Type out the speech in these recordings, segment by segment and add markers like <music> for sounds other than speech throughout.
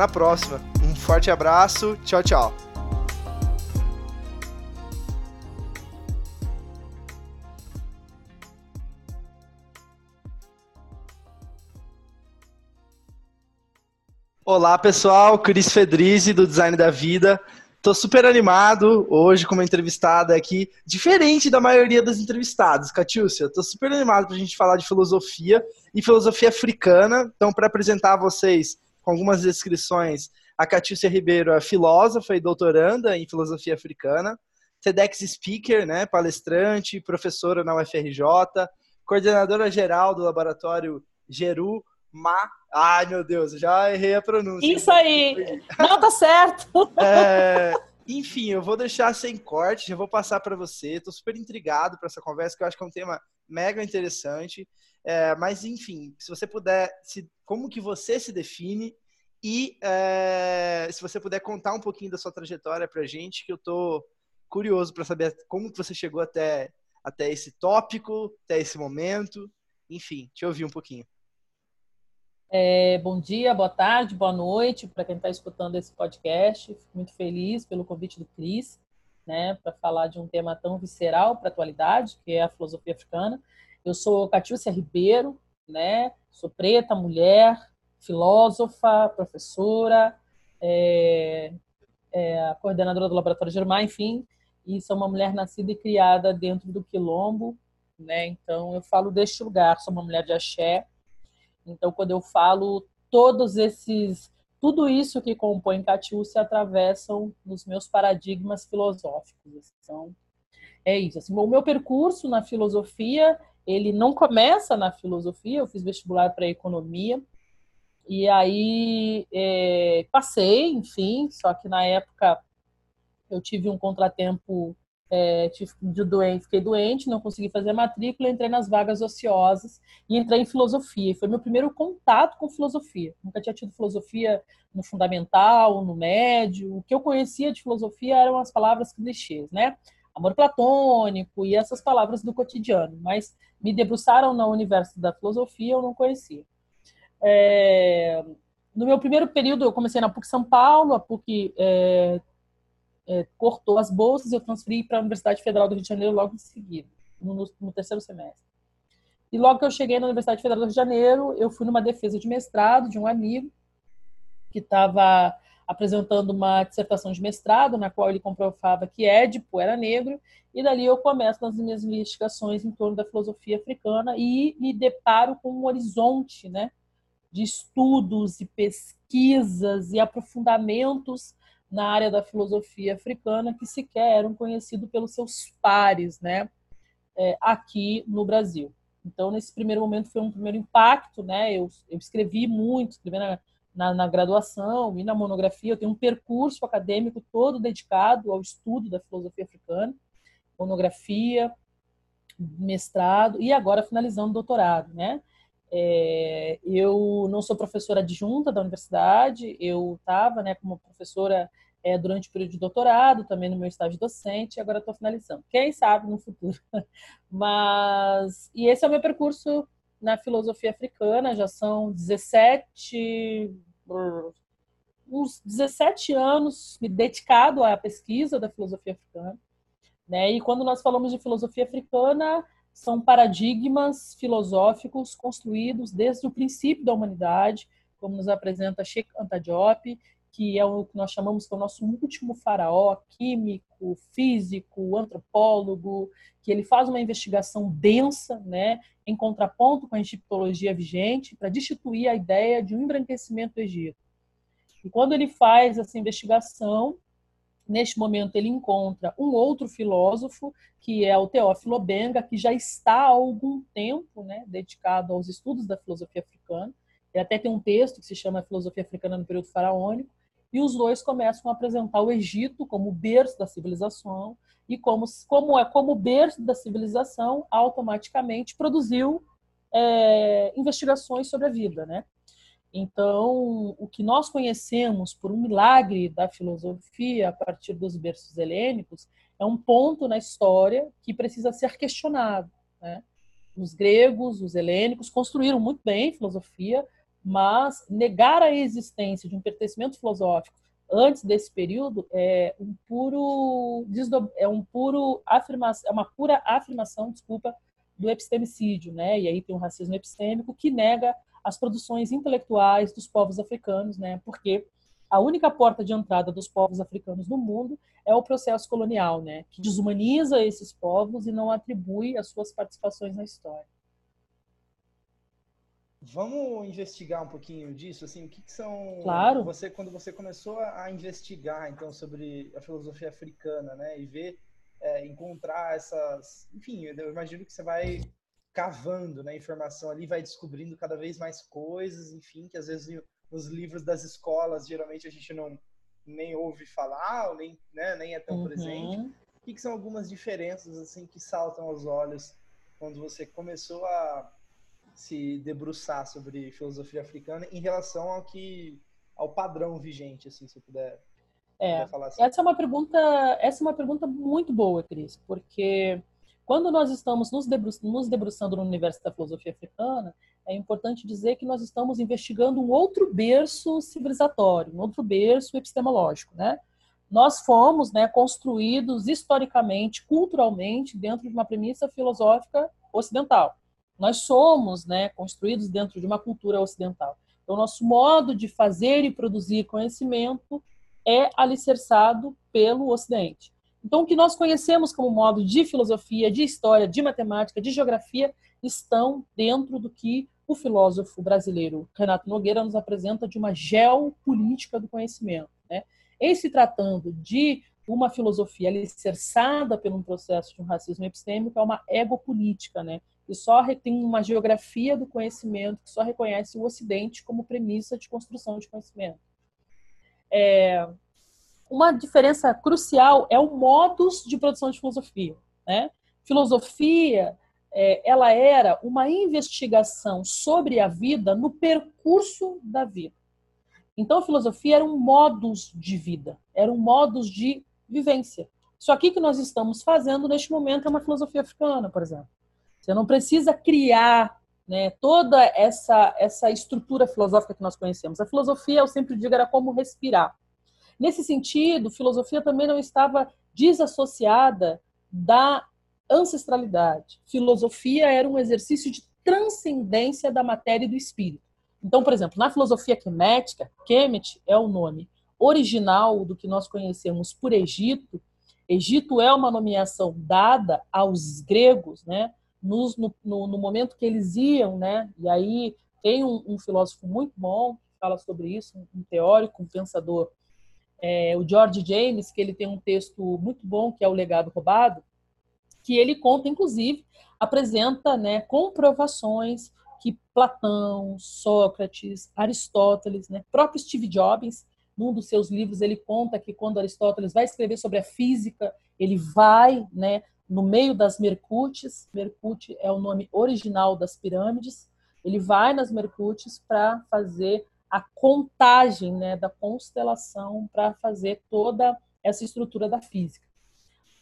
na próxima. Um forte abraço, tchau, tchau. Olá pessoal, Cris Fedrizzi do Design da Vida. Tô super animado hoje com uma entrevistada aqui, diferente da maioria dos entrevistados, Catiúcia. Tô super animado para a gente falar de filosofia e filosofia africana. Então, para apresentar a vocês com algumas descrições, a Catiúcia Ribeiro é filósofa e doutoranda em filosofia africana, TEDx speaker, né, palestrante, professora na UFRJ, coordenadora geral do laboratório Geru Ma. Ai, meu Deus, já errei a pronúncia. Isso aí! <laughs> Não, tá certo! É, enfim, eu vou deixar sem corte, já vou passar para você. Estou super intrigado para essa conversa, que eu acho que é um tema mega interessante. É, mas, enfim, se você puder, se, como que você se define e é, se você puder contar um pouquinho da sua trajetória para gente, que eu tô curioso para saber como você chegou até, até esse tópico, até esse momento. Enfim, te ouvir um pouquinho. É, bom dia, boa tarde, boa noite para quem está escutando esse podcast. Fico muito feliz pelo convite do Cris, né, para falar de um tema tão visceral para a atualidade, que é a filosofia africana. Eu sou Catiúcia Ribeiro, né, sou preta, mulher, filósofa, professora, é, é, coordenadora do Laboratório Germar, enfim, e sou uma mulher nascida e criada dentro do Quilombo, né, então eu falo deste lugar, sou uma mulher de axé, então, quando eu falo, todos esses, tudo isso que compõe Catiú se atravessam nos meus paradigmas filosóficos. Então, é isso. Assim, o meu percurso na filosofia, ele não começa na filosofia, eu fiz vestibular para economia, e aí é, passei, enfim, só que na época eu tive um contratempo é, tive de doente, fiquei doente, não consegui fazer a matrícula, entrei nas vagas ociosas e entrei em filosofia. Foi meu primeiro contato com filosofia. Nunca tinha tido filosofia no fundamental, no médio. O que eu conhecia de filosofia eram as palavras clichês, né? Amor platônico e essas palavras do cotidiano. Mas me debruçaram no universo da filosofia, eu não conhecia. É... No meu primeiro período, eu comecei na PUC São Paulo, a PUC é, é, cortou as bolsas, eu transferi para a Universidade Federal do Rio de Janeiro logo em seguida, no, no, terceiro semestre. E logo que eu cheguei na Universidade Federal do Rio de Janeiro, eu fui numa defesa de mestrado de um amigo que estava apresentando uma dissertação de mestrado, na qual ele comprovava que Édipo era negro, e dali eu começo nas minhas investigações em torno da filosofia africana e me deparo com um horizonte né, de estudos e pesquisas e aprofundamentos na área da filosofia africana que sequer eram conhecidos pelos seus pares, né, é, aqui no Brasil. Então, nesse primeiro momento foi um primeiro impacto, né? Eu, eu escrevi muito, escrevi na, na, na, graduação e na monografia. Eu tenho um percurso acadêmico todo dedicado ao estudo da filosofia africana, monografia, mestrado e agora finalizando o doutorado, né? É, eu não sou professora adjunta da universidade, eu estava né, como professora é, durante o período de doutorado, também no meu estágio docente, e agora estou finalizando. Quem sabe no futuro. <laughs> Mas, e esse é o meu percurso na filosofia africana, já são 17, uns 17 anos me dedicado à pesquisa da filosofia africana. Né? E quando nós falamos de filosofia africana, são paradigmas filosóficos construídos desde o princípio da humanidade, como nos apresenta Sheikh Anta Diop, que é o que nós chamamos que é nosso último faraó, químico, físico, antropólogo, que ele faz uma investigação densa, né, em contraponto com a egiptologia vigente, para destituir a ideia de um embranquecimento do Egito. E quando ele faz essa investigação, neste momento ele encontra um outro filósofo, que é o Teófilo Benga, que já está há algum tempo né, dedicado aos estudos da filosofia africana, Ele até tem um texto que se chama Filosofia Africana no Período Faraônico, e os dois começam a apresentar o Egito como berço da civilização e como, como é como berço da civilização automaticamente produziu é, investigações sobre a vida, né? Então, o que nós conhecemos por um milagre da filosofia a partir dos berços helênicos é um ponto na história que precisa ser questionado. Né? Os gregos, os helênicos construíram muito bem filosofia, mas negar a existência de um pertencimento filosófico antes desse período é um puro é um puro afirmação, é uma pura afirmação, desculpa, do epistemicídio, né? E aí tem o racismo epistêmico que nega as produções intelectuais dos povos africanos, né? Porque a única porta de entrada dos povos africanos no mundo é o processo colonial, né? Que desumaniza esses povos e não atribui as suas participações na história. Vamos investigar um pouquinho disso, assim, o que, que são claro. você quando você começou a investigar então sobre a filosofia africana, né, e ver é, encontrar essas, enfim, eu imagino que você vai cavando né, informação ali, vai descobrindo cada vez mais coisas, enfim, que às vezes nos livros das escolas geralmente a gente não nem ouve falar, nem, né, nem é tão uhum. presente. O que, que, são algumas diferenças assim que saltam aos olhos quando você começou a se debruçar sobre filosofia africana em relação ao que ao padrão vigente, assim, se puder, é, puder falar assim. Essa é uma pergunta, essa é uma pergunta muito boa, Cris, porque quando nós estamos nos, debru nos debruçando no universo da filosofia africana, é importante dizer que nós estamos investigando um outro berço civilizatório, um outro berço epistemológico, né? Nós fomos né, construídos historicamente, culturalmente, dentro de uma premissa filosófica ocidental. Nós somos né, construídos dentro de uma cultura ocidental. Então, nosso modo de fazer e produzir conhecimento é alicerçado pelo Ocidente. Então, o que nós conhecemos como modo de filosofia, de história, de matemática, de geografia, estão dentro do que o filósofo brasileiro Renato Nogueira nos apresenta de uma geopolítica do conhecimento. Né? Em se tratando de uma filosofia alicerçada por um processo de um racismo epistêmico, é uma egopolítica, né? que só tem uma geografia do conhecimento, que só reconhece o Ocidente como premissa de construção de conhecimento. É, uma diferença crucial é o modus de produção de filosofia. Né? Filosofia, é, ela era uma investigação sobre a vida no percurso da vida. Então, a filosofia era um modus de vida, era um modus de vivência. Isso aqui que nós estamos fazendo neste momento é uma filosofia africana, por exemplo. Você não precisa criar né, toda essa, essa estrutura filosófica que nós conhecemos. A filosofia, eu sempre digo, era como respirar. Nesse sentido, filosofia também não estava desassociada da ancestralidade. Filosofia era um exercício de transcendência da matéria e do espírito. Então, por exemplo, na filosofia quemética, Kemet é o nome original do que nós conhecemos por Egito. Egito é uma nomeação dada aos gregos, né? no, no, no momento que eles iam, né? E aí tem um, um filósofo muito bom que fala sobre isso, um teórico, um pensador é, o George James, que ele tem um texto muito bom, que é O Legado Roubado, que ele conta, inclusive, apresenta né, comprovações que Platão, Sócrates, Aristóteles, né, próprio Steve Jobs, num dos seus livros, ele conta que quando Aristóteles vai escrever sobre a física, ele vai né, no meio das Mercutes, Mercute é o nome original das pirâmides, ele vai nas Mercutes para fazer a contagem né, da constelação para fazer toda essa estrutura da física.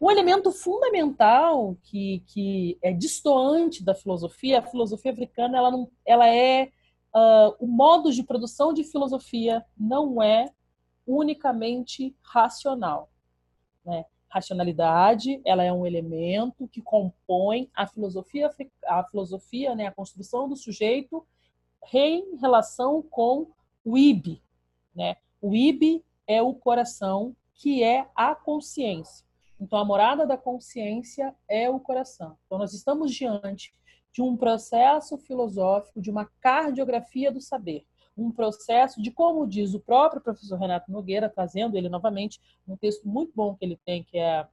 Um elemento fundamental que, que é distoante da filosofia, a filosofia africana, ela, não, ela é uh, o modo de produção de filosofia não é unicamente racional. Né? Racionalidade, ela é um elemento que compõe a filosofia, a filosofia, né, a construção do sujeito em relação com o IB. Né? O IB é o coração, que é a consciência. Então, a morada da consciência é o coração. Então, nós estamos diante de um processo filosófico, de uma cardiografia do saber. Um processo de, como diz o próprio professor Renato Nogueira, trazendo ele novamente, um texto muito bom que ele tem, que é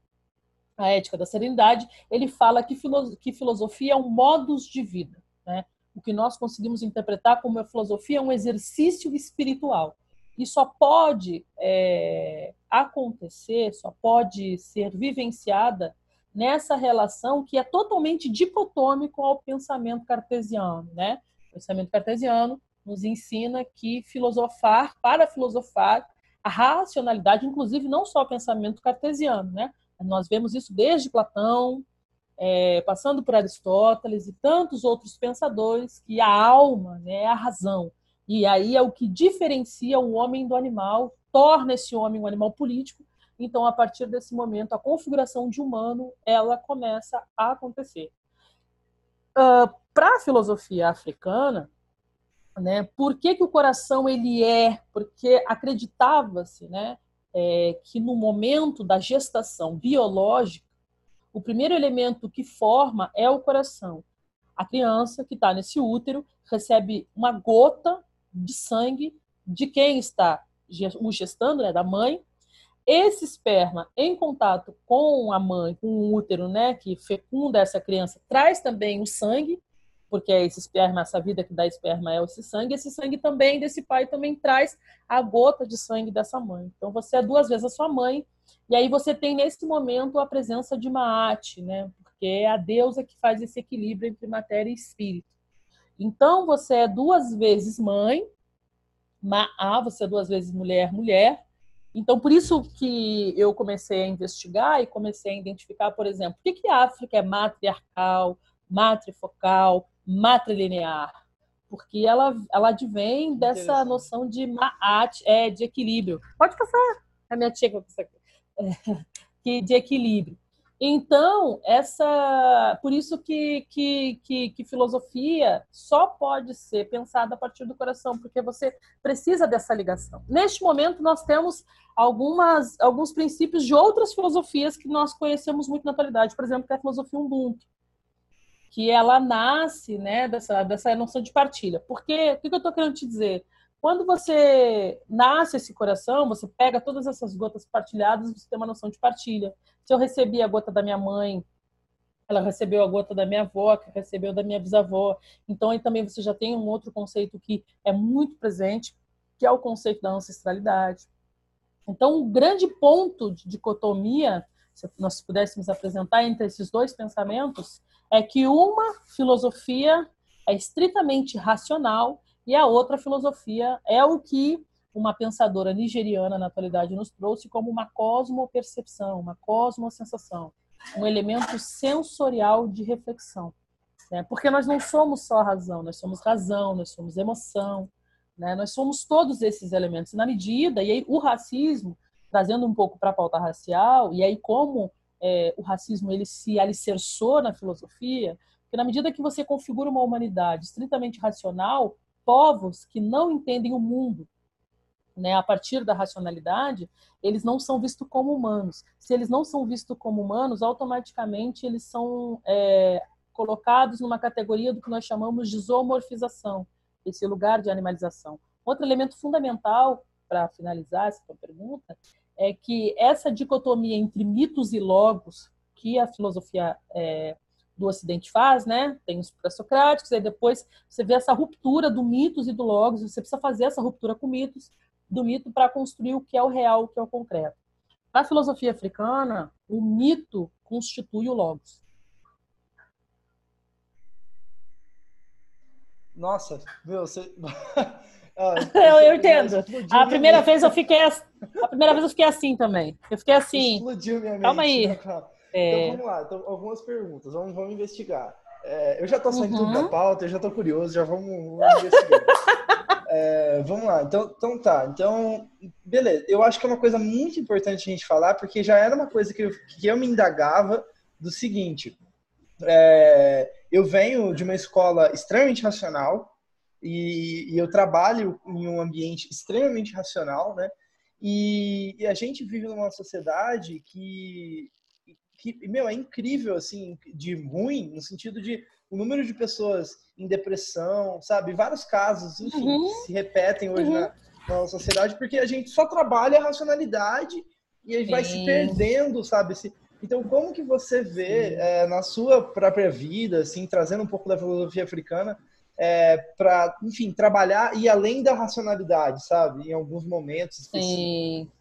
a Ética da Serenidade, ele fala que, filosofia é um modus de vida. Né? O que nós conseguimos interpretar como a filosofia é um exercício espiritual. E só pode é, acontecer, só pode ser vivenciada nessa relação que é totalmente dicotômico ao pensamento cartesiano, né? O pensamento cartesiano nos ensina que filosofar, para filosofar, a racionalidade, inclusive não só o pensamento cartesiano, né? Nós vemos isso desde Platão, é, passando por Aristóteles e tantos outros pensadores, que a alma né, é a razão. E aí é o que diferencia o homem do animal, torna esse homem um animal político. Então, a partir desse momento, a configuração de humano ela começa a acontecer. Uh, Para a filosofia africana, né, por que, que o coração ele é? Porque acreditava-se né, é, que no momento da gestação biológica, o primeiro elemento que forma é o coração. A criança que está nesse útero recebe uma gota de sangue de quem está o gestando, né, da mãe. Esse esperma em contato com a mãe, com o útero, né, que fecunda essa criança, traz também o sangue, porque é esse esperma, essa vida que dá esperma é esse sangue. Esse sangue também desse pai também traz a gota de sangue dessa mãe. Então você é duas vezes a sua mãe e aí você tem nesse momento a presença de Maat, né? Porque é a deusa que faz esse equilíbrio entre matéria e espírito. Então você é duas vezes mãe, Maá, você é duas vezes mulher, mulher. Então por isso que eu comecei a investigar e comecei a identificar, por exemplo, por que, que a África é matriarcal, matrifocal, matrilinear? Porque ela, ela advém dessa noção de Maat, é, de equilíbrio. Pode passar. A minha tia que vai passar aqui. <laughs> que, de equilíbrio. Então, essa, por isso que, que, que, que, filosofia só pode ser pensada a partir do coração, porque você precisa dessa ligação. Neste momento, nós temos algumas, alguns princípios de outras filosofias que nós conhecemos muito na atualidade, por exemplo, que é a filosofia Ubuntu, que ela nasce né, dessa, dessa noção de partilha. Porque, o que eu estou querendo te dizer? Quando você nasce esse coração, você pega todas essas gotas partilhadas, você tem uma noção de partilha. Se eu recebi a gota da minha mãe, ela recebeu a gota da minha avó, que recebeu da minha bisavó. Então aí também você já tem um outro conceito que é muito presente, que é o conceito da ancestralidade. Então, um grande ponto de dicotomia, se nós pudéssemos apresentar entre esses dois pensamentos, é que uma filosofia é estritamente racional e a outra filosofia é o que uma pensadora nigeriana na atualidade nos trouxe como uma cosmopercepção, uma cosmosensação, um elemento sensorial de reflexão. Né? Porque nós não somos só razão, nós somos razão, nós somos emoção, né? nós somos todos esses elementos. Na medida, e aí o racismo, trazendo um pouco para a pauta racial, e aí como é, o racismo ele se alicerçou na filosofia, que na medida que você configura uma humanidade estritamente racional, povos que não entendem o mundo né, a partir da racionalidade, eles não são vistos como humanos. Se eles não são vistos como humanos, automaticamente eles são é, colocados numa categoria do que nós chamamos de zoomorfização, esse lugar de animalização. Outro elemento fundamental, para finalizar essa pergunta, é que essa dicotomia entre mitos e logos, que a filosofia é, do Ocidente faz, né? Tem os pré-socráticos, aí depois você vê essa ruptura do mitos e do logos, você precisa fazer essa ruptura com mitos, do mito para construir o que é o real, o que é o concreto. Na filosofia africana, o mito constitui o logos. Nossa, meu, você <laughs> ah, <laughs> eu, eu entendo. A primeira vez eu fiquei a primeira vez eu fiquei assim também. Eu fiquei assim. Explodiu minha mente. Calma aí. Né, é... Então vamos lá, então, algumas perguntas, vamos, vamos investigar. É, eu já estou saindo uhum. da pauta, eu já estou curioso, já vamos, vamos investigar. <laughs> é, vamos lá, então, então tá. Então, beleza. Eu acho que é uma coisa muito importante a gente falar, porque já era uma coisa que eu, que eu me indagava do seguinte. É, eu venho de uma escola extremamente racional e, e, eu trabalho em um ambiente extremamente racional, né? E, e a gente vive numa sociedade que que, meu, é incrível, assim, de ruim, no sentido de o número de pessoas em depressão, sabe? Vários casos, enfim, uhum. se repetem hoje uhum. na, na sociedade, porque a gente só trabalha a racionalidade e aí vai se perdendo, sabe? Então, como que você vê é, na sua própria vida, assim, trazendo um pouco da filosofia africana, é, para, enfim, trabalhar e além da racionalidade, sabe? Em alguns momentos. Específicos. Sim.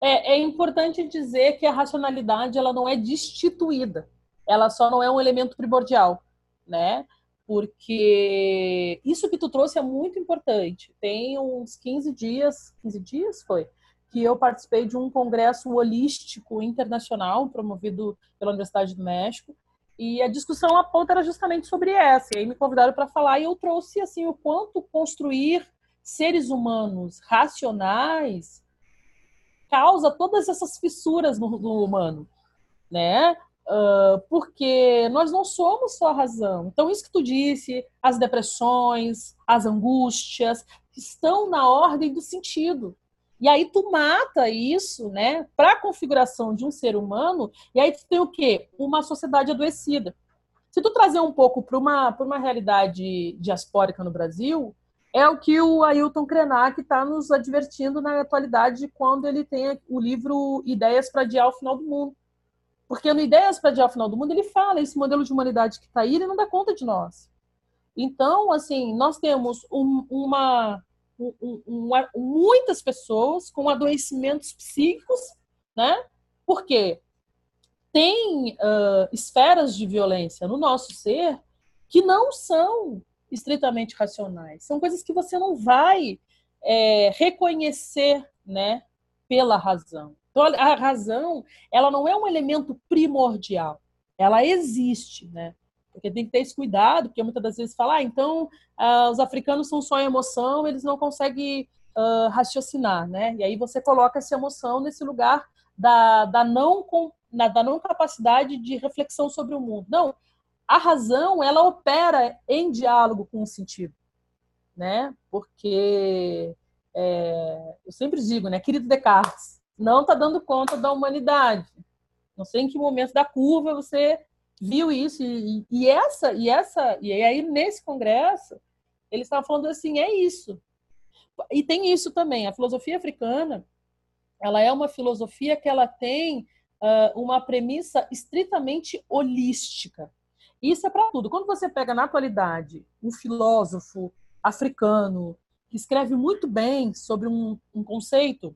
É, é importante dizer que a racionalidade ela não é destituída, ela só não é um elemento primordial, né? Porque isso que tu trouxe é muito importante. Tem uns 15 dias, 15 dias foi, que eu participei de um congresso holístico internacional promovido pela Universidade do México, e a discussão a ponta era justamente sobre essa. E aí me convidaram para falar e eu trouxe assim o quanto construir seres humanos racionais causa todas essas fissuras no, no humano, né? Uh, porque nós não somos só a razão. Então, isso que tu disse, as depressões, as angústias, estão na ordem do sentido. E aí tu mata isso, né, para a configuração de um ser humano, e aí tu tem o quê? Uma sociedade adoecida. Se tu trazer um pouco para uma, uma realidade diaspórica no Brasil, é o que o Ailton Krenak está nos advertindo na atualidade quando ele tem o livro Ideias para Adiar o Final do Mundo. Porque no Ideias para Adiar o Final do Mundo ele fala esse modelo de humanidade que está aí, ele não dá conta de nós. Então, assim, nós temos um, uma, um, um, muitas pessoas com adoecimentos psíquicos, né? Porque tem uh, esferas de violência no nosso ser que não são estritamente racionais. São coisas que você não vai é, reconhecer, né, pela razão. Então, a razão, ela não é um elemento primordial. Ela existe, né? Porque tem que ter esse cuidado, porque muitas das vezes fala, ah, então ah, os africanos são só emoção, eles não conseguem uh, raciocinar, né? E aí você coloca essa emoção nesse lugar da, da, não, da não capacidade de reflexão sobre o mundo. Não, a razão ela opera em diálogo com o sentido, né? Porque é, eu sempre digo, né, querido Descartes, não está dando conta da humanidade. Não sei em que momento da curva você viu isso e, e essa e essa e aí nesse congresso eles estavam falando assim é isso e tem isso também a filosofia africana ela é uma filosofia que ela tem uh, uma premissa estritamente holística isso é para tudo. Quando você pega na atualidade um filósofo africano que escreve muito bem sobre um, um conceito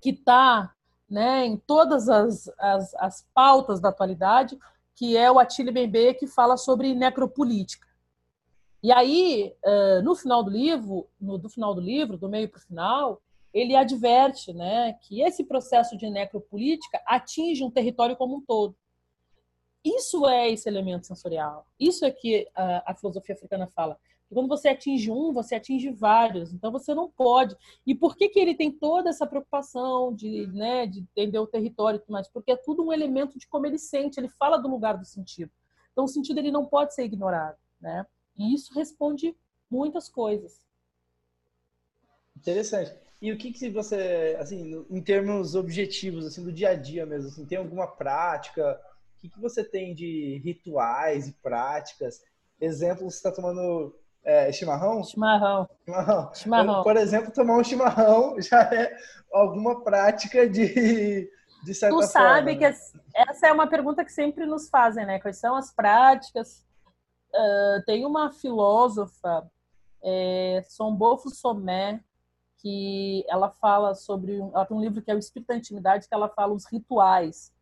que está né, em todas as, as, as, pautas da atualidade, que é o Attila Bembe, que fala sobre necropolítica. E aí, no final do livro, no, do final do livro, do meio para o final, ele adverte né, que esse processo de necropolítica atinge um território como um todo. Isso é esse elemento sensorial. Isso é que a, a filosofia africana fala. Que quando você atinge um, você atinge vários. Então você não pode. E por que, que ele tem toda essa preocupação de, né, de entender o território e tudo mais? Porque é tudo um elemento de como ele sente. Ele fala do lugar do sentido. Então o sentido ele não pode ser ignorado, né? E isso responde muitas coisas. Interessante. E o que que você, assim, em termos objetivos, assim, do dia a dia mesmo, assim, tem alguma prática que, que você tem de rituais e práticas? Exemplo, você está tomando é, chimarrão? Chimarrão. Chimarrão. chimarrão. Por exemplo, tomar um chimarrão <laughs> já é alguma prática de, de certa tu forma. Sabe que essa é uma pergunta que sempre nos fazem, né? Quais são as práticas? Uh, tem uma filósofa, é, Sombofo Somé, que ela fala sobre... Ela tem um livro que é o Espírito da Intimidade, que ela fala os rituais.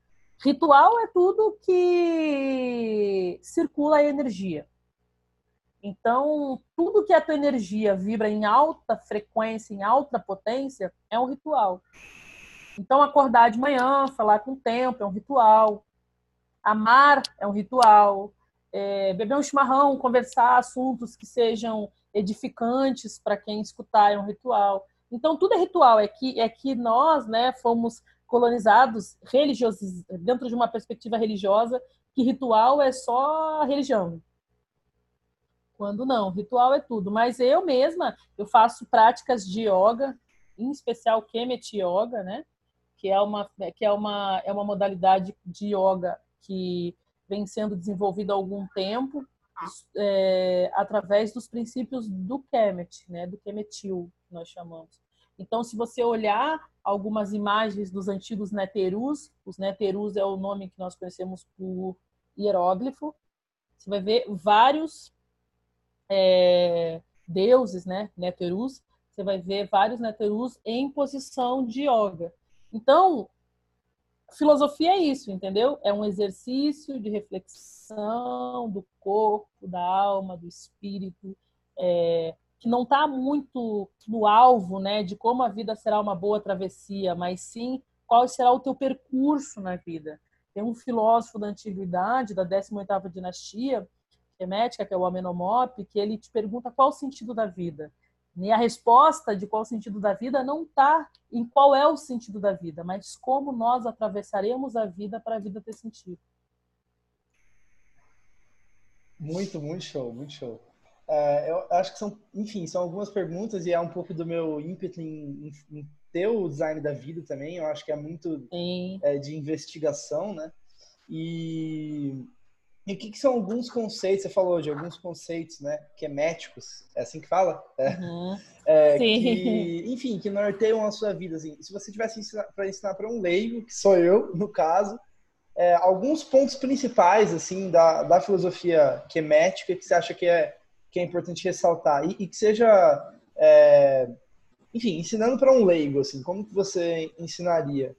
Ritual é tudo que circula a energia. Então, tudo que a tua energia vibra em alta frequência, em alta potência, é um ritual. Então, acordar de manhã, falar com o tempo, é um ritual. Amar é um ritual. É, beber um chimarrão, conversar assuntos que sejam edificantes para quem escutar, é um ritual. Então, tudo é ritual. É que, é que nós né, fomos colonizados religiosos dentro de uma perspectiva religiosa que ritual é só religião. Quando não, ritual é tudo. Mas eu mesma, eu faço práticas de yoga, em especial Kemet Yoga, né? Que é uma que é uma é uma modalidade de yoga que vem sendo desenvolvida há algum tempo é, através dos princípios do Kemet, né? Do Kemetil, que nós chamamos. Então, se você olhar algumas imagens dos antigos neterus, os neterus é o nome que nós conhecemos por hieróglifo, você vai ver vários é, deuses, né, Neterus, você vai ver vários Neterus em posição de yoga. Então, filosofia é isso, entendeu? É um exercício de reflexão do corpo, da alma, do espírito, é, que não está muito no alvo, né, de como a vida será uma boa travessia, mas sim qual será o teu percurso na vida. Tem um filósofo da antiguidade, da 18ª dinastia, hermética, que é o Amenemop, que ele te pergunta qual o sentido da vida. E a resposta de qual o sentido da vida não está em qual é o sentido da vida, mas como nós atravessaremos a vida para a vida ter sentido. Muito, muito show, muito show. É, eu acho que são, enfim, são algumas perguntas e é um pouco do meu ímpeto em, em, em ter o design da vida também. Eu acho que é muito é, de investigação, né? E e o que, que, são alguns conceitos? Você falou de alguns conceitos, né? Queméticos, é assim que fala? É. Uhum. É, Sim. Que, enfim, que norteiam a sua vida. Assim. Se você tivesse para ensinar para um leigo, que sou eu, no caso, é, alguns pontos principais assim da, da filosofia quemética que você acha que é, que é importante ressaltar e, e que seja, é, enfim, ensinando para um leigo, assim, como que você ensinaria?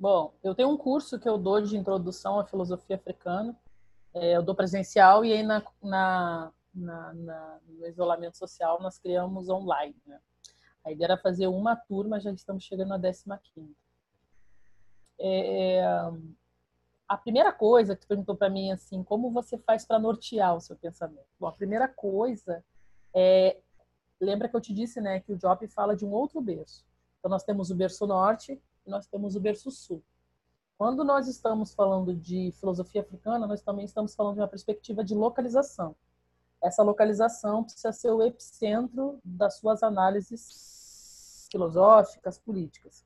Bom, eu tenho um curso que eu dou de introdução à filosofia africana. É, eu dou presencial e aí na, na, na, na, no isolamento social nós criamos online. Né? A ideia era fazer uma turma, já estamos chegando na 15 é, A primeira coisa que tu perguntou para mim assim, como você faz para nortear o seu pensamento? Bom, a primeira coisa é lembra que eu te disse, né, que o Job fala de um outro berço. Então nós temos o berço norte, nós temos o berço sul. Quando nós estamos falando de filosofia africana, nós também estamos falando de uma perspectiva de localização. Essa localização precisa ser o epicentro das suas análises filosóficas, políticas.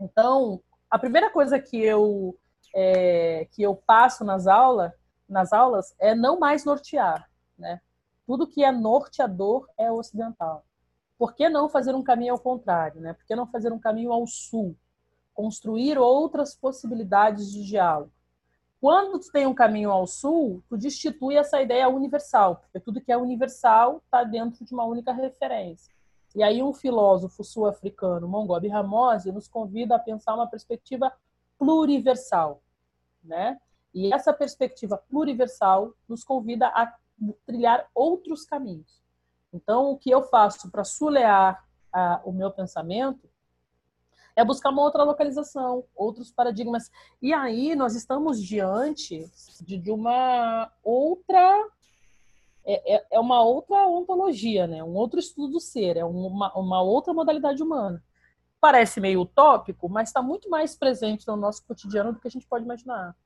Então, a primeira coisa que eu é, que eu passo nas aulas, nas aulas, é não mais nortear, né? Tudo que é norteador é ocidental. Por que não fazer um caminho ao contrário, né? Por que não fazer um caminho ao sul? Construir outras possibilidades de diálogo. Quando tu tem um caminho ao sul, tu destitui essa ideia universal, porque tudo que é universal está dentro de uma única referência. E aí um filósofo sul-africano, Mongobi Ramose, nos convida a pensar uma perspectiva pluriversal, né? E essa perspectiva pluriversal nos convida a trilhar outros caminhos. Então, o que eu faço para sulear a, o meu pensamento é buscar uma outra localização, outros paradigmas. E aí nós estamos diante de, uma outra é, é, é, uma outra ontologia, né? um outro estudo do ser, é uma, uma outra modalidade humana. Parece meio utópico, mas está muito mais presente no nosso cotidiano do que a gente pode imaginar.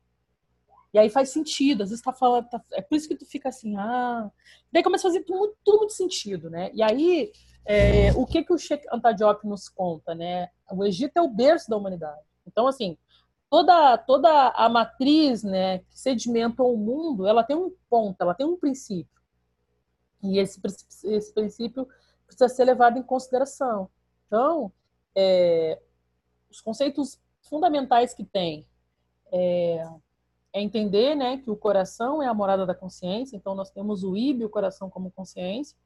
E aí faz sentido, às vezes tá falando, tá, é por isso que tu fica assim, ah. Daí começa a fazer tudo, tudo muito sentido, né? E aí é, o que, que o Sheikh Anta nos conta, né? O Egito é o berço da humanidade. Então, assim, toda, toda a matriz né, que sedimenta o mundo, ela tem um ponto, ela tem um princípio. E esse, esse princípio precisa ser levado em consideração. Então, é, os conceitos fundamentais que tem é, é, entender né, que o coração é a morada da consciência, então nós temos o IB, o coração como consciência,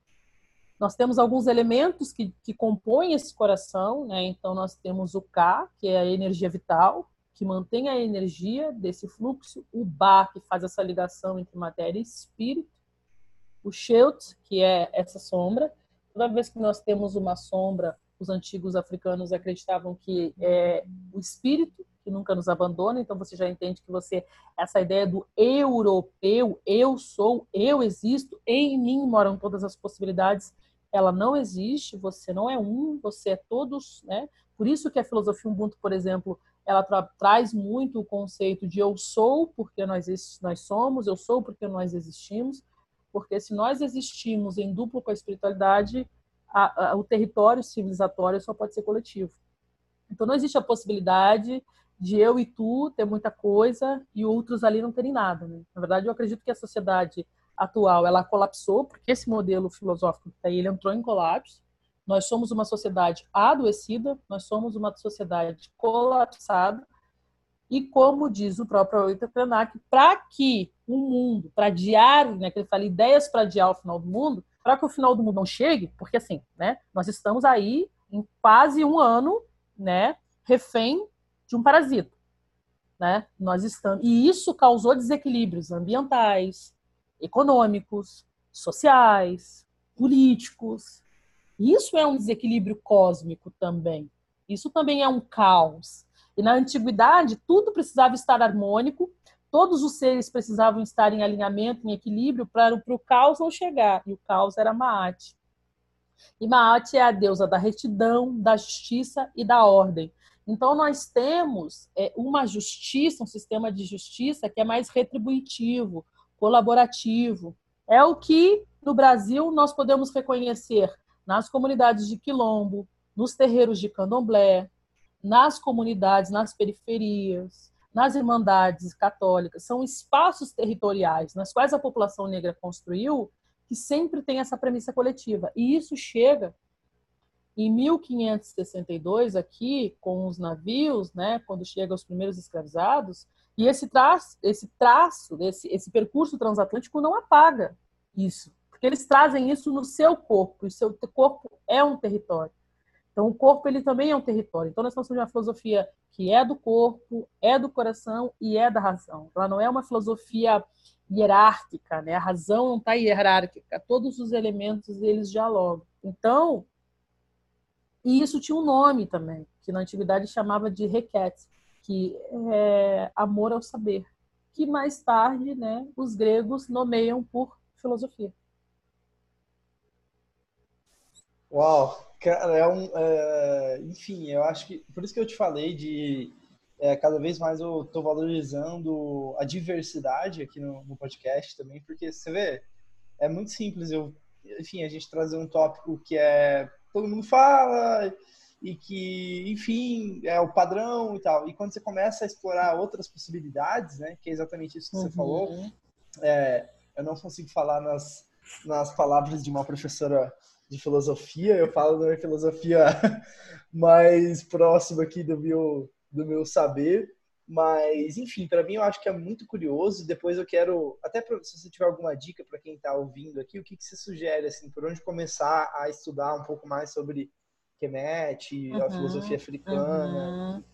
nós temos alguns elementos que, que compõem esse coração, né? Então, nós temos o K, que é a energia vital, que mantém a energia desse fluxo, o Ba, que faz essa ligação entre matéria e espírito, o Sheut, que é essa sombra. Toda vez que nós temos uma sombra, os antigos africanos acreditavam que é o espírito que nunca nos abandona, então você já entende que você essa ideia do europeu, eu sou, eu existo, em mim moram todas as possibilidades ela não existe, você não é um, você é todos, né? Por isso que a filosofia Ubuntu, por exemplo, ela tra traz muito o conceito de eu sou porque nós, nós somos, eu sou porque nós existimos, porque se nós existimos em duplo com a espiritualidade, a, a, o território civilizatório só pode ser coletivo. Então não existe a possibilidade de eu e tu ter muita coisa e outros ali não terem nada. Né? Na verdade, eu acredito que a sociedade atual ela colapsou, porque esse modelo filosófico aí, ele entrou em colapso. Nós somos uma sociedade adoecida, nós somos uma sociedade colapsada, e como diz o próprio Ailton Krenak, para que o mundo, para adiar, né, que ele fala, ideias para adiar o final do mundo, para que o final do mundo não chegue, porque assim, né, nós estamos aí em quase um ano, né, refém de um parasita, né? Nós estamos e isso causou desequilíbrios ambientais, econômicos, sociais, políticos. Isso é um desequilíbrio cósmico também. Isso também é um caos. E na antiguidade tudo precisava estar harmônico, todos os seres precisavam estar em alinhamento, em equilíbrio para o caos não chegar. E o caos era Maat. E Maat é a deusa da retidão, da justiça e da ordem. Então, nós temos é, uma justiça, um sistema de justiça que é mais retributivo, colaborativo. É o que, no Brasil, nós podemos reconhecer nas comunidades de quilombo, nos terreiros de candomblé, nas comunidades, nas periferias, nas irmandades católicas. São espaços territoriais nas quais a população negra construiu que sempre tem essa premissa coletiva. E isso chega em 1562 aqui com os navios, né, quando chegam os primeiros escravizados, e esse traço, esse traço, esse, esse percurso transatlântico não apaga isso, porque eles trazem isso no seu corpo, e seu corpo é um território. Então, o corpo ele também é um território. Então, nós estamos falando de uma filosofia que é do corpo, é do coração e é da razão. Ela não é uma filosofia hierárquica, né? A razão não está hierárquica. Todos os elementos eles dialogam. Então, e isso tinha um nome também, que na antiguidade chamava de requete, que é amor ao saber, que mais tarde, né, os gregos nomeiam por filosofia. Uau, cara, é um, é, enfim, eu acho que por isso que eu te falei de é, cada vez mais eu estou valorizando a diversidade aqui no, no, podcast também, porque você vê, é muito simples eu, enfim, a gente trazer um tópico que é todo mundo fala e que, enfim, é o padrão e tal. E quando você começa a explorar outras possibilidades, né, que é exatamente isso que você uhum. falou, é, eu não consigo falar nas, nas palavras de uma professora de filosofia, eu falo da filosofia <laughs> mais próxima aqui do meu, do meu saber. Mas, enfim, para mim eu acho que é muito curioso. Depois eu quero, até pra, se você tiver alguma dica para quem está ouvindo aqui, o que, que você sugere, assim, por onde começar a estudar um pouco mais sobre Kemet, uhum, a filosofia africana? Uhum.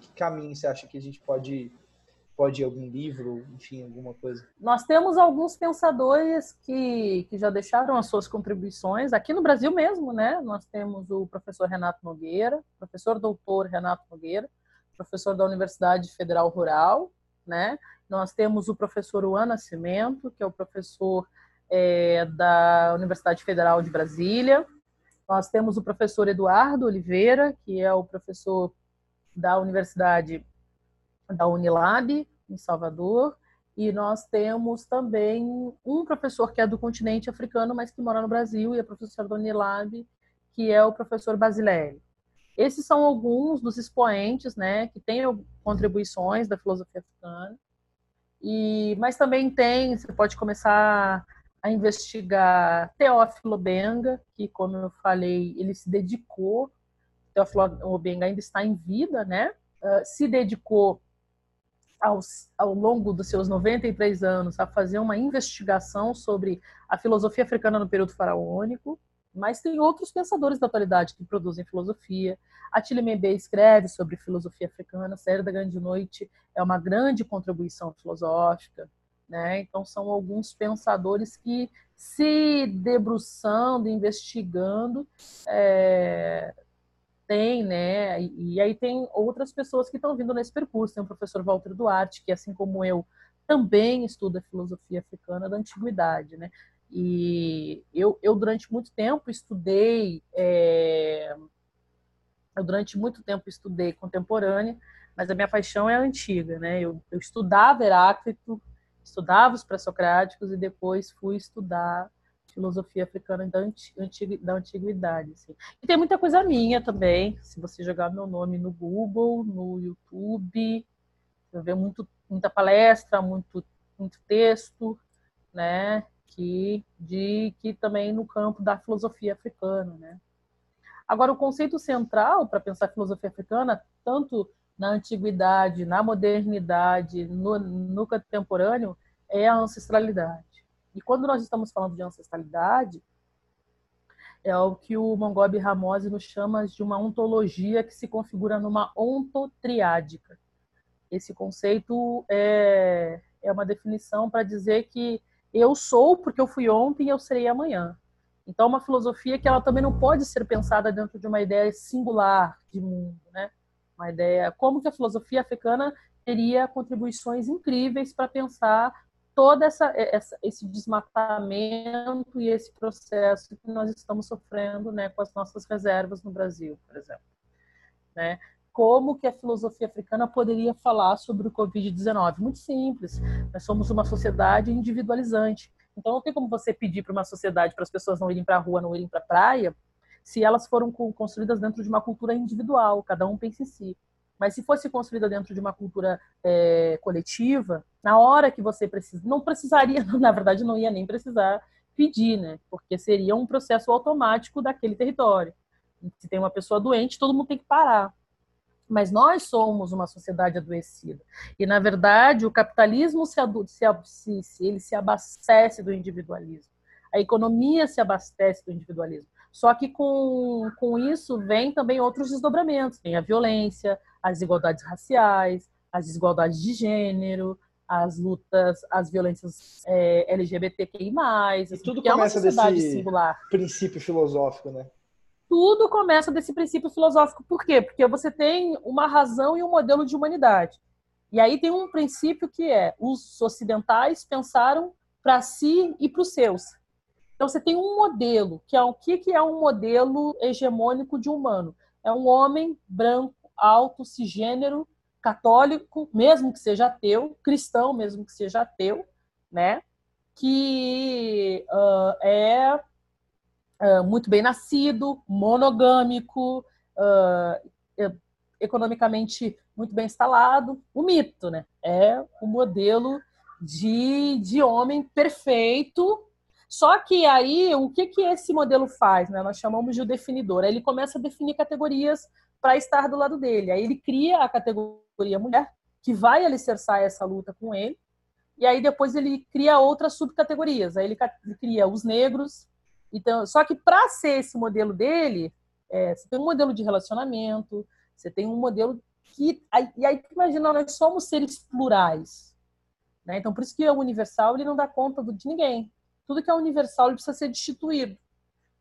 Que caminho você acha que a gente pode pode ir algum livro, enfim, alguma coisa? Nós temos alguns pensadores que, que já deixaram as suas contribuições aqui no Brasil mesmo, né? Nós temos o professor Renato Nogueira, professor doutor Renato Nogueira, professor da Universidade Federal Rural, né? Nós temos o professor Juan Nascimento, que é o professor é, da Universidade Federal de Brasília. Nós temos o professor Eduardo Oliveira, que é o professor da Universidade da Unilab, em Salvador. E nós temos também um professor que é do continente africano, mas que mora no Brasil, e é professor da Unilab, que é o professor Basilelli. Esses são alguns dos expoentes, né, que têm contribuições da filosofia africana. E, mas também tem, você pode começar a investigar Teófilo Benga, que, como eu falei, ele se dedicou, Teófilo Benga ainda está em vida, né? Uh, se dedicou aos, ao longo dos seus 93 anos a fazer uma investigação sobre a filosofia africana no período faraônico, mas tem outros pensadores da atualidade que produzem filosofia. Attila Mbembe escreve sobre filosofia africana. Série da Grande Noite é uma grande contribuição filosófica. Né? Então, são alguns pensadores que, se debruçando, investigando, é, tem, né? E, e, aí tem outras pessoas que estão vindo nesse percurso. Tem o professor Walter Duarte, que, assim como eu, também estuda filosofia africana da antiguidade, né? E eu, eu durante muito tempo estudei, é, eu durante muito tempo estudei contemporânea, mas a minha paixão é antiga, né? Eu, eu estudava Heráclito, estudava os pré-socráticos e depois fui estudar filosofia africana da, antig, da antiguidade. Assim. E tem muita coisa minha também. Se você jogar meu nome no Google, no YouTube, você vai ver muito, muita palestra, muito, muito texto, né? Que, de, que também no campo da filosofia africana. Né? Agora, o conceito central para pensar a filosofia africana, tanto na antiguidade, na modernidade, no, no contemporâneo, é a ancestralidade. E quando nós estamos falando de ancestralidade, é o que o Mongobi Ramose nos chama de uma ontologia que se configura numa ontotriádica. Esse conceito é, é uma definição para dizer que eu sou porque eu fui ontem e eu serei amanhã. Então, uma filosofia que ela também não pode ser pensada dentro de uma ideia singular de mundo, né? Uma ideia como que a filosofia africana teria contribuições incríveis para pensar todo essa, essa, esse desmatamento e esse processo que nós estamos sofrendo né, com as nossas reservas no Brasil, por exemplo. Né? Como que a filosofia africana poderia falar sobre o Covid-19? Muito simples. Nós somos uma sociedade individualizante. Então, não tem como você pedir para uma sociedade para as pessoas não irem para a rua, não irem para a praia, se elas foram construídas dentro de uma cultura individual, cada um pensa em si. Mas se fosse construída dentro de uma cultura é, coletiva, na hora que você precisa, não precisaria, <laughs> na verdade, não ia nem precisar pedir, né? Porque seria um processo automático daquele território. Se tem uma pessoa doente, todo mundo tem que parar. Mas nós somos uma sociedade adoecida. E, na verdade, o capitalismo se, se, se, ele se abastece do individualismo. A economia se abastece do individualismo. Só que com, com isso vem também outros desdobramentos. Vem a violência, as desigualdades raciais, as desigualdades de gênero, as lutas, as violências é, LGBTQI+. Assim, e tudo começa é desse singular. princípio filosófico, né? Tudo começa desse princípio filosófico. Por quê? Porque você tem uma razão e um modelo de humanidade. E aí tem um princípio que é: os ocidentais pensaram para si e para os seus. Então você tem um modelo, que é o que, que é um modelo hegemônico de humano? É um homem branco, alto, cisgênero, católico, mesmo que seja ateu, cristão, mesmo que seja ateu, né? Que uh, é uh, muito bem nascido, monogâmico, uh, economicamente muito bem instalado. O mito, né? É o modelo de, de homem perfeito só que aí, o que, que esse modelo faz? Né? Nós chamamos de o definidor. Aí ele começa a definir categorias para estar do lado dele. Aí ele cria a categoria mulher, que vai alicerçar essa luta com ele. E aí depois ele cria outras subcategorias. Aí ele cria os negros. Então, só que para ser esse modelo dele, é, você tem um modelo de relacionamento, você tem um modelo que. E aí, imagina, nós somos seres plurais. Né? Então, por isso que o universal ele não dá conta de ninguém tudo que é universal precisa ser destituído.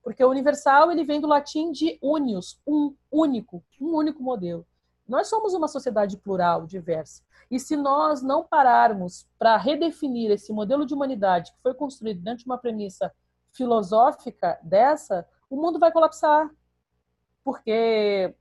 Porque o universal ele vem do latim de unius, um único, um único modelo. Nós somos uma sociedade plural, diversa. E se nós não pararmos para redefinir esse modelo de humanidade que foi construído dentro de uma premissa filosófica dessa, o mundo vai colapsar. Porque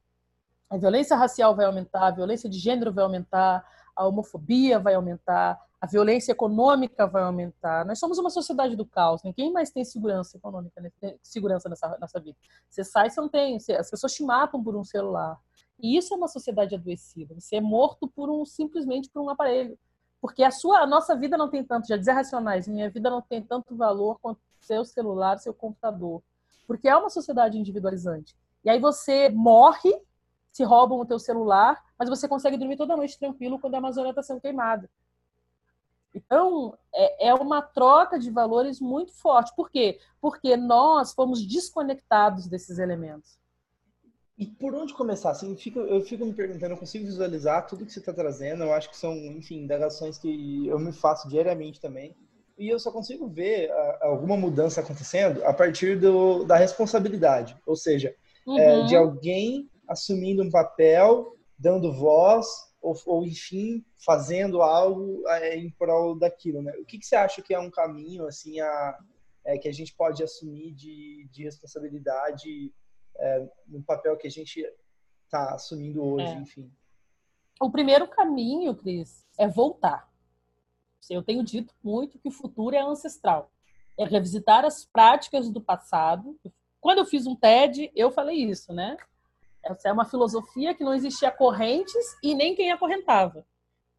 a violência racial vai aumentar, a violência de gênero vai aumentar, a homofobia vai aumentar, a violência econômica vai aumentar. Nós somos uma sociedade do caos. Ninguém mais tem segurança econômica, né? segurança nessa, nessa vida. Você sai, você não tem. Você, as pessoas te matam por um celular. E isso é uma sociedade adoecida. Você é morto por um simplesmente por um aparelho. Porque a sua, a nossa vida não tem tanto, já dizer racionais, minha vida não tem tanto valor quanto seu celular, seu computador. Porque é uma sociedade individualizante. E aí você morre, se roubam o teu celular, mas você consegue dormir toda noite tranquilo quando a Amazônia está sendo queimada. Então, é, é uma troca de valores muito forte. Por quê? Porque nós fomos desconectados desses elementos. E por onde começar? Assim, eu, fico, eu fico me perguntando, eu consigo visualizar tudo que você está trazendo. Eu acho que são, enfim, indagações que eu me faço diariamente também. E eu só consigo ver a, alguma mudança acontecendo a partir do, da responsabilidade. Ou seja, uhum. é, de alguém assumindo um papel, dando voz, ou, ou enfim, fazendo algo é, em prol daquilo, né? O que, que você acha que é um caminho, assim, a, é, que a gente pode assumir de, de responsabilidade é, no papel que a gente está assumindo hoje, é. enfim? O primeiro caminho, Cris, é voltar. Eu tenho dito muito que o futuro é ancestral. É revisitar as práticas do passado. Quando eu fiz um TED, eu falei isso, né? Essa é uma filosofia que não existia correntes e nem quem acorrentava.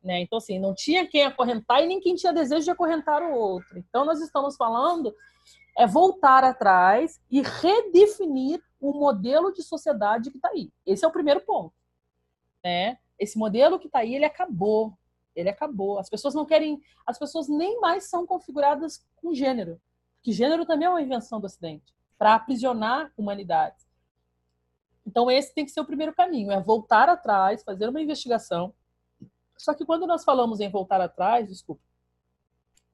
Né? Então, assim, não tinha quem acorrentar e nem quem tinha desejo de acorrentar o outro. Então, nós estamos falando é voltar atrás e redefinir o modelo de sociedade que está aí. Esse é o primeiro ponto. Né? Esse modelo que está aí, ele acabou. Ele acabou. As pessoas não querem, as pessoas nem mais são configuradas com gênero, que gênero também é uma invenção do Ocidente para aprisionar humanidades. Então esse tem que ser o primeiro caminho, é voltar atrás, fazer uma investigação. Só que quando nós falamos em voltar atrás, desculpa,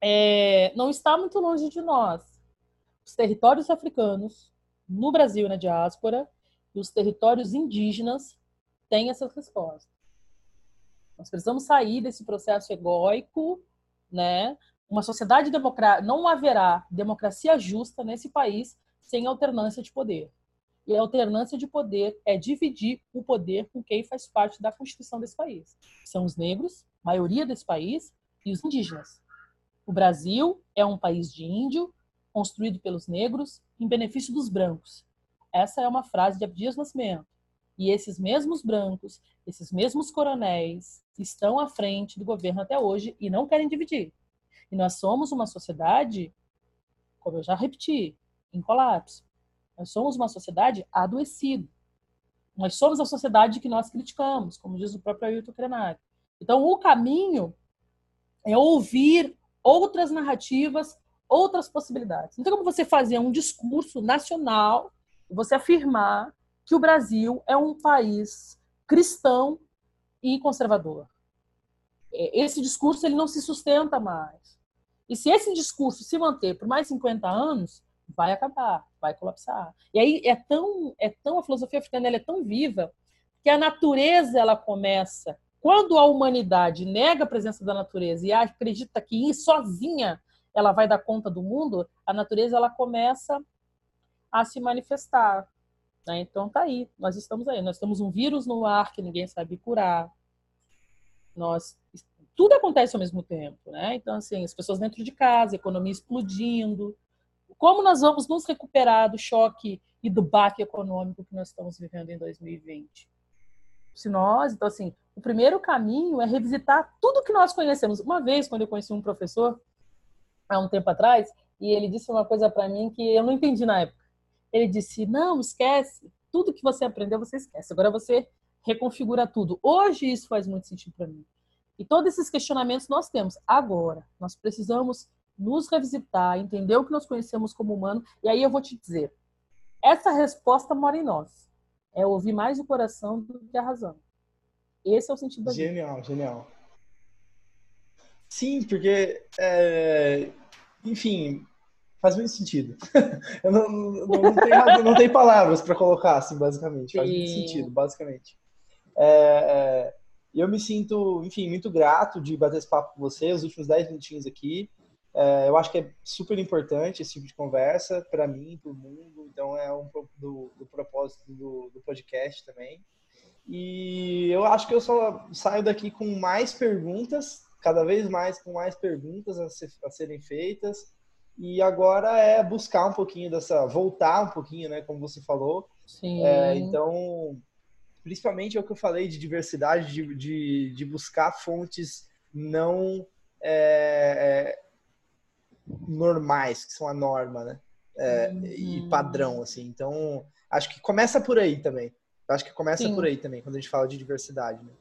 é, não está muito longe de nós. Os territórios africanos, no Brasil na diáspora, e os territórios indígenas têm essas respostas. Nós precisamos sair desse processo egóico, né? Uma sociedade democrática, não haverá democracia justa nesse país sem alternância de poder. E a alternância de poder é dividir o poder com quem faz parte da constituição desse país. São os negros, maioria desse país, e os indígenas. O Brasil é um país de índio, construído pelos negros, em benefício dos brancos. Essa é uma frase de Abdias Nascimento. E esses mesmos brancos, esses mesmos coronéis, estão à frente do governo até hoje e não querem dividir. E nós somos uma sociedade, como eu já repeti, em colapso. Nós somos uma sociedade adoecida. Nós somos a sociedade que nós criticamos, como diz o próprio Ailton Krenak. Então, o caminho é ouvir outras narrativas, outras possibilidades. Então, como você fazer um discurso nacional, você afirmar que o Brasil é um país cristão e conservador. É, esse discurso ele não se sustenta mais. E se esse discurso se manter por mais 50 anos, vai acabar, vai colapsar. E aí é tão, é tão a filosofia africana é tão viva que a natureza ela começa quando a humanidade nega a presença da natureza e acredita que sozinha ela vai dar conta do mundo, a natureza ela começa a se manifestar. Né? Então tá aí, nós estamos aí, nós temos um vírus no ar que ninguém sabe curar. Nós tudo acontece ao mesmo tempo, né? Então assim, as pessoas dentro de casa, economia explodindo, como nós vamos nos recuperar do choque e do baque econômico que nós estamos vivendo em 2020? Se nós, então assim, o primeiro caminho é revisitar tudo que nós conhecemos. Uma vez, quando eu conheci um professor, há um tempo atrás, e ele disse uma coisa para mim que eu não entendi na época. Ele disse: "Não, esquece, tudo que você aprendeu você esquece. Agora você reconfigura tudo". Hoje isso faz muito sentido para mim. E todos esses questionamentos nós temos agora. Nós precisamos nos revisitar, entender o que nós conhecemos como humano. E aí eu vou te dizer, essa resposta mora em nós. É ouvir mais o coração do que a razão. Esse é o sentido da Genial, vida. genial. Sim, porque, é, enfim, faz muito sentido. <laughs> Eu não, não, não, tenho, não tenho palavras para colocar, assim, basicamente. Faz Sim. muito sentido, basicamente. É, é, eu me sinto, enfim, muito grato de bater esse papo com você, os últimos 10 minutinhos aqui. É, eu acho que é super importante esse tipo de conversa para mim, para o mundo. Então é um do, do propósito do, do, podcast também. E eu acho que eu só saio daqui com mais perguntas, cada vez mais com mais perguntas a, ser, a serem feitas. E agora é buscar um pouquinho dessa, voltar um pouquinho, né, como você falou. Sim. É, então, principalmente é o que eu falei de diversidade, de, de, de buscar fontes não é, é normais, que são a norma, né? É, uhum. E padrão, assim. Então, acho que começa por aí também. Acho que começa Sim. por aí também, quando a gente fala de diversidade, né?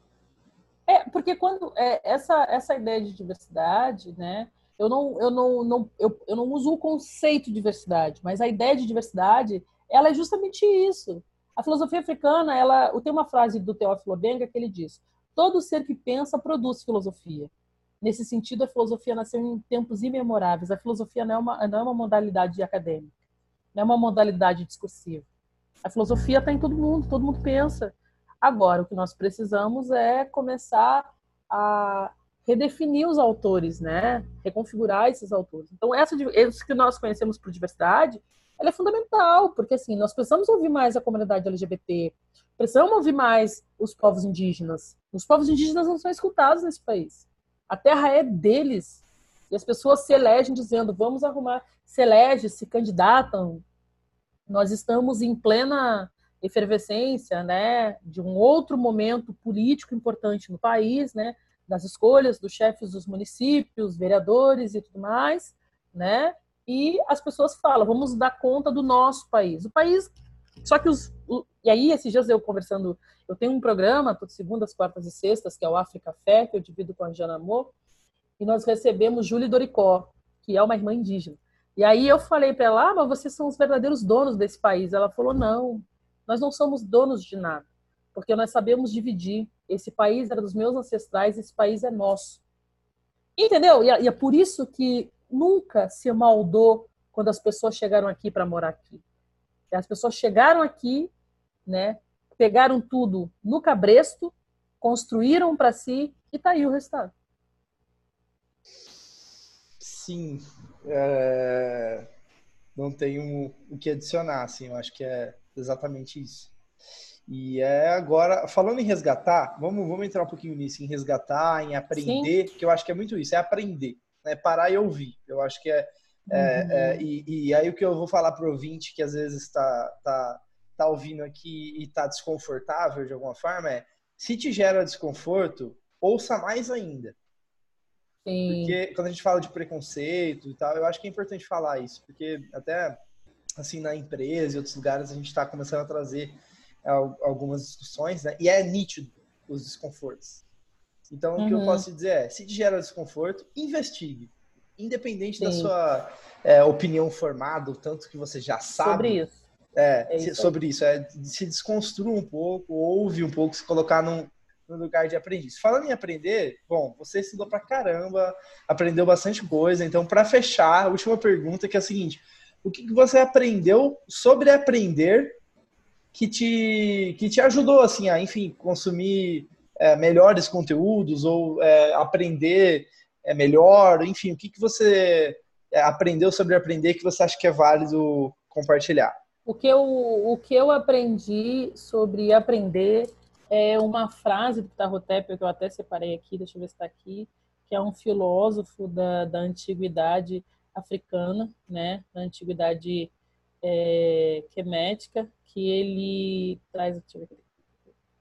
É, porque quando é, essa, essa ideia de diversidade, né? Eu não, eu, não, não, eu, eu não uso o conceito de diversidade, mas a ideia de diversidade, ela é justamente isso. A filosofia africana, ela tem uma frase do Teófilo Benga que ele diz: todo ser que pensa produz filosofia. Nesse sentido, a filosofia nasceu em tempos imemoráveis. A filosofia não é uma, não é uma modalidade acadêmica, não é uma modalidade discursiva. A filosofia está em todo mundo, todo mundo pensa. Agora, o que nós precisamos é começar a redefinir os autores, né? Reconfigurar esses autores. Então, essa, isso que nós conhecemos por diversidade, ela é fundamental, porque assim, nós precisamos ouvir mais a comunidade LGBT, precisamos ouvir mais os povos indígenas. Os povos indígenas não são escutados nesse país. A terra é deles. E as pessoas se elegem dizendo: vamos arrumar, se elegem, se candidatam. Nós estamos em plena efervescência, né, de um outro momento político importante no país, né, das escolhas dos chefes dos municípios, vereadores e tudo mais, né? E as pessoas falam: vamos dar conta do nosso país. O país, só que os e aí, esses dias eu conversando, eu tenho um programa, todas segundas, quartas e sextas, que é o África Fé, que eu divido com a Jana Amor, e nós recebemos Júlia Doricó, que é uma irmã indígena. E aí eu falei para ela, ah, mas vocês são os verdadeiros donos desse país. Ela falou, não, nós não somos donos de nada, porque nós sabemos dividir. Esse país era dos meus ancestrais, esse país é nosso. Entendeu? E é por isso que nunca se maldou quando as pessoas chegaram aqui para morar aqui. As pessoas chegaram aqui, né, pegaram tudo no cabresto, construíram para si e tá aí o resultado. Sim, é... não tenho o que adicionar, assim, eu acho que é exatamente isso. E é agora, falando em resgatar, vamos, vamos entrar um pouquinho nisso, em resgatar, em aprender, Sim. que eu acho que é muito isso, é aprender, né? parar e ouvir. Eu acho que é. é, uhum. é e, e, aí o que eu vou falar para o ouvinte que às vezes está tá, tá ouvindo aqui e está desconfortável de alguma forma é: se te gera desconforto, ouça mais ainda. Sim. Porque quando a gente fala de preconceito e tal, eu acho que é importante falar isso, porque até assim na empresa e outros lugares a gente está começando a trazer algumas discussões, né? E é nítido os desconfortos. Então, uhum. o que eu uhum. posso dizer é, se te gera desconforto, investigue. Independente Sim. da sua é, opinião formada, o tanto que você já sabe. Sobre isso. É, é isso sobre isso. É, se desconstrua um pouco, ouve um pouco, se colocar num, no lugar de aprendiz. Falando em aprender, bom, você estudou pra caramba, aprendeu bastante coisa. Então, para fechar, a última pergunta que é a seguinte: o que você aprendeu sobre aprender que te, que te ajudou, assim, a, enfim, consumir é, melhores conteúdos ou é, aprender é, melhor, enfim, o que, que você é, aprendeu sobre aprender que você acha que é válido compartilhar? O que eu, o que eu aprendi sobre aprender é uma frase do Tarotep que eu até separei aqui, deixa eu ver se está aqui, que é um filósofo da, da antiguidade africana, né, da antiguidade é, quemética, que ele traz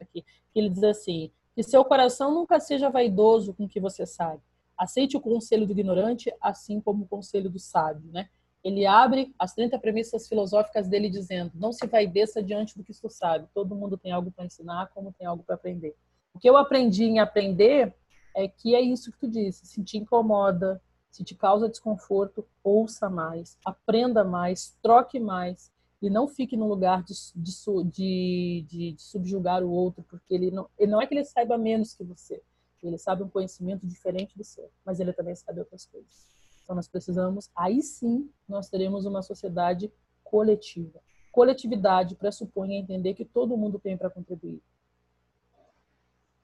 aqui, que ele diz assim: que seu coração nunca seja vaidoso com o que você sabe. Aceite o conselho do ignorante, assim como o conselho do sábio, né? Ele abre as 30 premissas filosóficas dele dizendo: não se vaideça diante do que tu sabe. Todo mundo tem algo para ensinar, como tem algo para aprender. O que eu aprendi em aprender é que é isso que tu disse: se te incomoda, se te causa desconforto, ouça mais, aprenda mais, troque mais e não fique no lugar de, de, de, de, subjugar o outro, porque ele não, ele não é que ele saiba menos que você, ele sabe um conhecimento diferente do seu, mas ele também sabe outras coisas. Então nós precisamos, aí sim, nós teremos uma sociedade coletiva. Coletividade pressupõe entender que todo mundo tem para contribuir.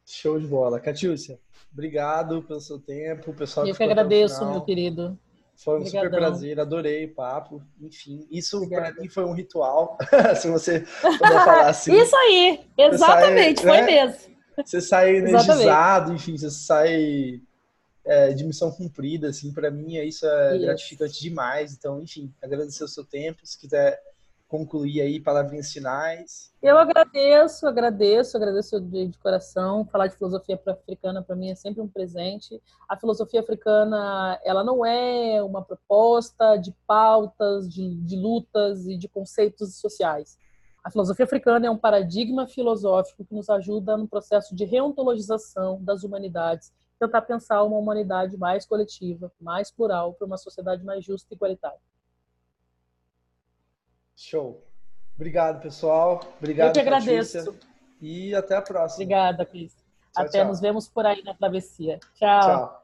Show de bola. Catiúcia, obrigado pelo seu tempo. Pessoal Eu que agradeço, meu querido. Foi um Obrigadão. super prazer, adorei o papo. Enfim, isso para mim foi um ritual, <laughs> se você puder falar <laughs> assim. isso aí, exatamente, sai, foi né? mesmo. Você sai <laughs> energizado, enfim, você sai é, de missão cumprida, assim, para mim isso é isso. gratificante demais. Então, enfim, agradecer o seu tempo. Se quiser concluir aí, palavrinhas finais. Eu agradeço, agradeço, agradeço de, de coração. Falar de filosofia africana para mim é sempre um presente. A filosofia africana, ela não é uma proposta de pautas, de, de lutas e de conceitos sociais. A filosofia africana é um paradigma filosófico que nos ajuda no processo de reontologização das humanidades, tentar pensar uma humanidade mais coletiva, mais plural, para uma sociedade mais justa e igualitária. Show. Obrigado, pessoal. Obrigado, Eu que agradeço. Patrícia. E até a próxima. Obrigada, Cris. Até tchau. nos vemos por aí na travessia. Tchau. Tchau.